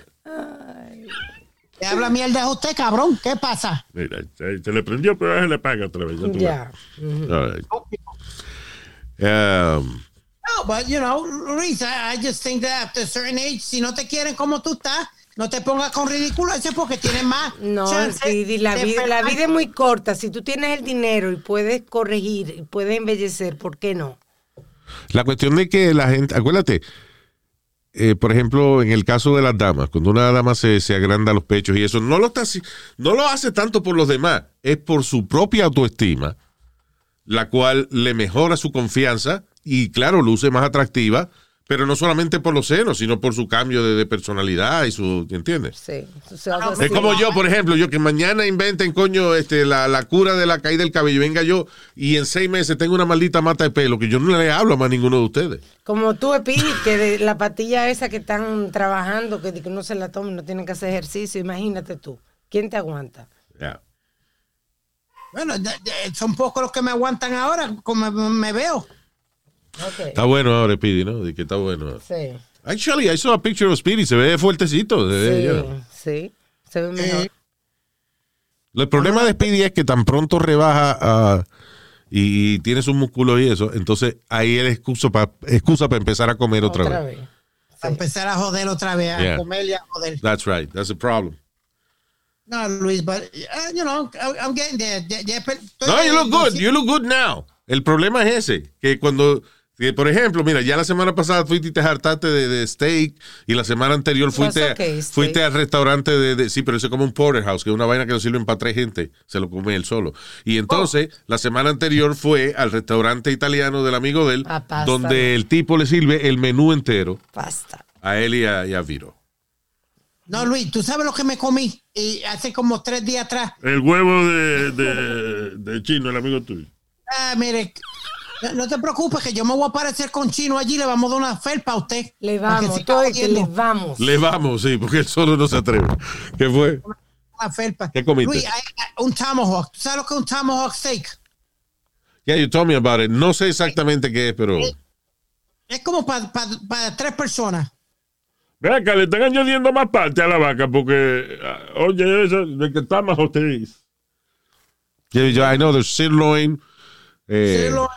Le habla mierda a usted, cabrón. ¿Qué pasa? Mira, se, se le prendió, pero ahora se le paga otra vez. ya tú Ya. All right. Um, No, but you know, Luis, I, I just think that after a certain age, si no te quieren como tú estás, no te pongas con ridículo ese porque tienes más No, Speedy, la vida, la vida es muy corta. Si tú tienes el dinero y puedes corregir, y puedes embellecer, ¿por qué no? la cuestión de que la gente, acuérdate, eh, por ejemplo, en el caso de las damas, cuando una dama se, se agranda los pechos y eso, no lo, está, no lo hace tanto por los demás, es por su propia autoestima, la cual le mejora su confianza y, claro, luce más atractiva, pero no solamente por los senos, sino por su cambio de, de personalidad y su, ¿entiendes? Sí. Es como yo, por ejemplo, yo que mañana inventen, coño, este, la, la cura de la caída del cabello. Venga yo y en seis meses tengo una maldita mata de pelo que yo no le hablo a más ninguno de ustedes. Como tú, Speedy, que de la pastilla esa que están trabajando, que, no se la tomen, no tienen que hacer ejercicio, imagínate tú. ¿Quién te aguanta? Ya. Bueno, son pocos los que me aguantan ahora, como me veo. Está bueno ahora, Speedy, ¿no? De que está bueno. Sí. Actually, I saw a picture of Speedy. Se ve fuertecito. se ve, Sí, you know. sí. Se ve mejor. El problema de Speedy es que tan pronto rebaja ah, y, y tiene sus músculos y eso, entonces ahí es excusa para excusa para empezar a comer otra, Otra vez. vez. A empezar a joder otra vez, a Yeah. comer y a joder. That's right. That's the problem. No, Luis, but, uh, you know, I'm getting there. No, you look good. You look good now. El problema es ese, que cuando, por ejemplo, mira, ya la semana pasada fuiste y te hartaste de, de steak y la semana anterior fuiste, okay, fuiste steak. al restaurante de, de- sí, pero eso es como un porterhouse, que es una vaina que lo sirven para tres gente, se lo come él solo. Y entonces, la semana anterior fue al restaurante italiano del amigo de él, A pasta. donde el tipo le sirve el menú entero Pasta. a él y a, y a Viro. No, Luis, tú sabes lo que me comí y hace como tres días atrás. El huevo de, de, de chino, el amigo tuyo. Ah, mire, no, te preocupes que yo me voy a aparecer con Chino allí, le vamos a dar una felpa a usted. Le vamos, que le vamos. Le vamos, sí, porque él solo no se atreve. ¿Qué fue? Una felpa. ¿Qué comiste? Luis, un tomahawk. ¿Tú sabes lo que es un tomahawk steak? Yeah, you told me about it. No sé exactamente qué es, pero... Es como para tres personas. Ve acá, le están añadiendo más parte a la vaca porque, ah, oye, eso de que está más yeah, I know there's sirloin. Eh, Sirloin,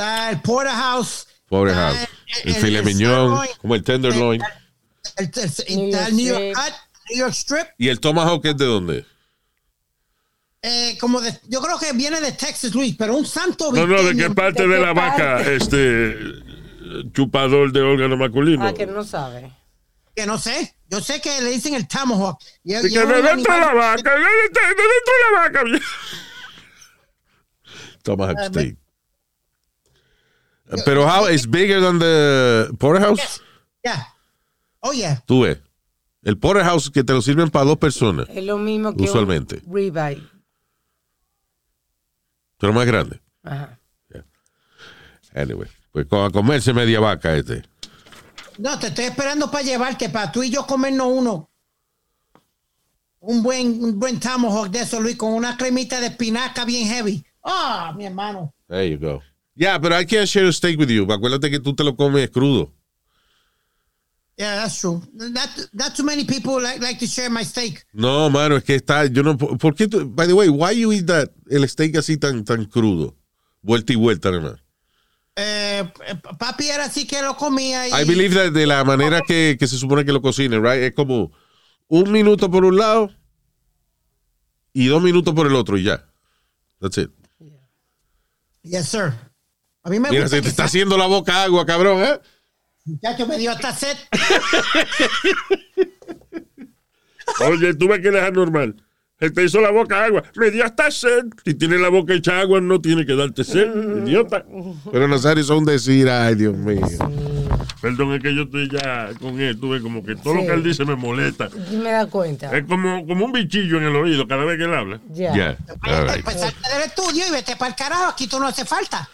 Está el porterhouse. Porterhouse. El filet mignon, sirloin, como el tenderloin. El, el- el- New York el New York strip. Cut, New York Strip. ¿Y el tomahawk es de dónde? eh, como de, yo creo que viene de Texas, Luis, pero un santo No, no, de qué parte ¿De de qué la vaca, este, chupador de órgano masculino. Ah, que no sabe. que no sé. Yo sé que le dicen el tomahawk. Y- Y y que dentro de la vaca, de dentro de dentro de la vaca. Tomahawk steak. Pero how is bigger than the porterhouse? Yeah. Oh, yeah. Tú ves. El porterhouse que te lo sirven para dos personas, Es lo mismo que Usualmente. un ribeye. pero más grande. Ajá. Anyway, pues a comerse media vaca este. No, te estoy esperando para llevarte, para tú y yo comernos uno. Un buen, un buen tomahawk de eso, Luis, con una cremita de espinaca bien heavy. Ah, mi hermano. There you go. Yeah, but I can't share a steak with you. Acuérdate que tú te lo comes crudo. Yeah, that's true. Not, not too many people like, like to share my steak. No, mano, es que está, yo no, ¿por qué tú, by the way, why you eat that, el steak así tan, tan crudo? Vuelta y vuelta, más. Eh, eh, papi era así que lo comía. Y, I believe that de la manera que, que se supone que lo cocinen, right? Es como un minuto por un lado y dos minutos por el otro y ya. That's it. Yes, sir. A mí me Mira, gusta se te está haciendo la boca agua, cabrón, ¿eh? Muchacho, me dio hasta sed. Oye, tú ves que él es anormal. Él te hizo la boca agua. Me dio hasta sed. Si tiene la boca hecha agua, no tiene que darte sed, idiota. Pero Nazario son decir, ay, Dios mío. Perdón, es que yo estoy ya con él. Tú ves como que todo Sí. lo que él dice me molesta. Me da cuenta. Es como, como un bichillo en el oído cada vez que él habla. Ya. Yeah, all right. Pues salte del estudio y vete para el carajo. Aquí tú no hace falta.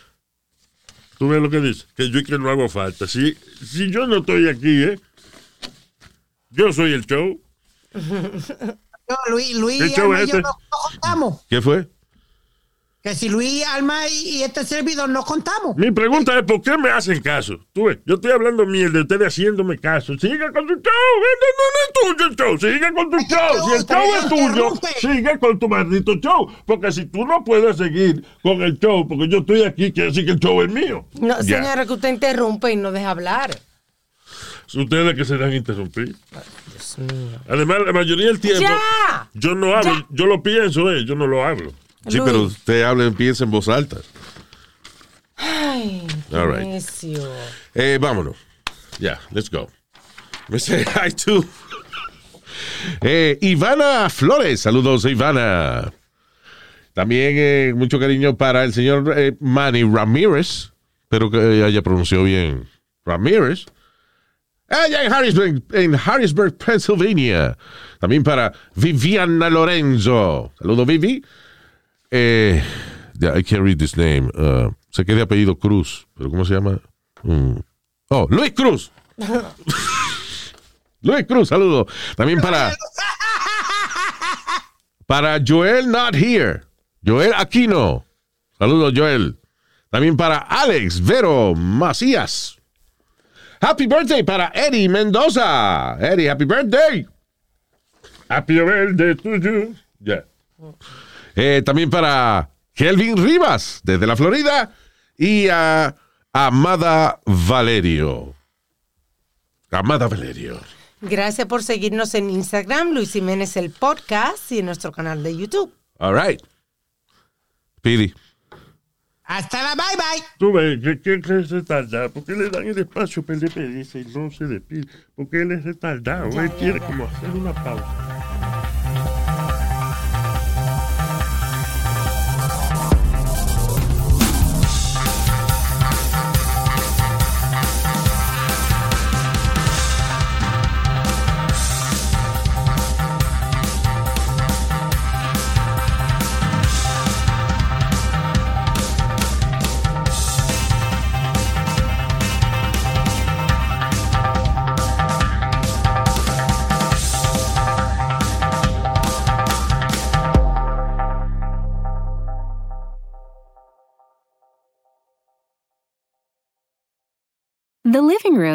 Tú ves lo que dice. Que yo es que no hago falta. Si, si yo no estoy aquí, ¿eh? Yo soy el show. Yo, Luis, Luis ¿Qué show y yo este? no, no contamos. ¿Qué fue? Que si Luis Alma y, y este servidor no contamos. Mi pregunta es, ¿por qué me hacen caso? Tú ves, yo estoy hablando mierda, ustedes haciéndome caso. Sigue con tu show. Este no, no es tuyo el show. Sigue con tu show. Si el show es tuyo, sigue con tu maldito show. Porque si tú no puedes seguir con el show, porque yo estoy aquí, quiere decir que el show es mío. No, Ya. señora, que usted interrumpe y no deja hablar. Ustedes que se dan interrumpir. Dios mío. Además, la mayoría del tiempo, ¡Ya! yo no hablo, Ya. yo lo pienso, eh, yo no lo hablo. Sí, Luis. pero usted habla y piensa en voz alta. Ay, qué All right. necio. Eh, vámonos. Ya, let's go. Me say hi to. Eh, Ivana Flores, saludos Ivana. También eh, mucho cariño para el señor eh, Manny Ramírez, espero que haya pronunciado bien Ramírez. Allá en Harrisburg, en Harrisburg, Pennsylvania. También para Viviana Lorenzo. Saludos, Vivi. Eh, yeah, I can't read this name. Uh, sé que apellido Cruz, pero ¿cómo se llama? Mm. Oh, Luis Cruz. Luis Cruz, saludo. También para. Para Joel Not Here. Joel Aquino. Saludos, Joel. También para Alex Vero Macías. Happy birthday para Eddie Mendoza. Eddie, happy birthday. Happy birthday to you. Ya. Eh, también para Kelvin Rivas, desde la Florida. Y a Amada Valerio. Amada Valerio. Gracias por seguirnos en Instagram, Luis Jiménez el podcast y en nuestro canal de YouTube. All right. Pidi. Hasta la bye bye. Tú ves, que es retardado. ¿Por qué le dan el espacio el despedirse y no se despide? Porque él es retardado. Él quiere como hacer una pausa.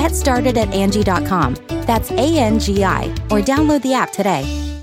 Get started at Angie.com. That's A N G I, or download the app today.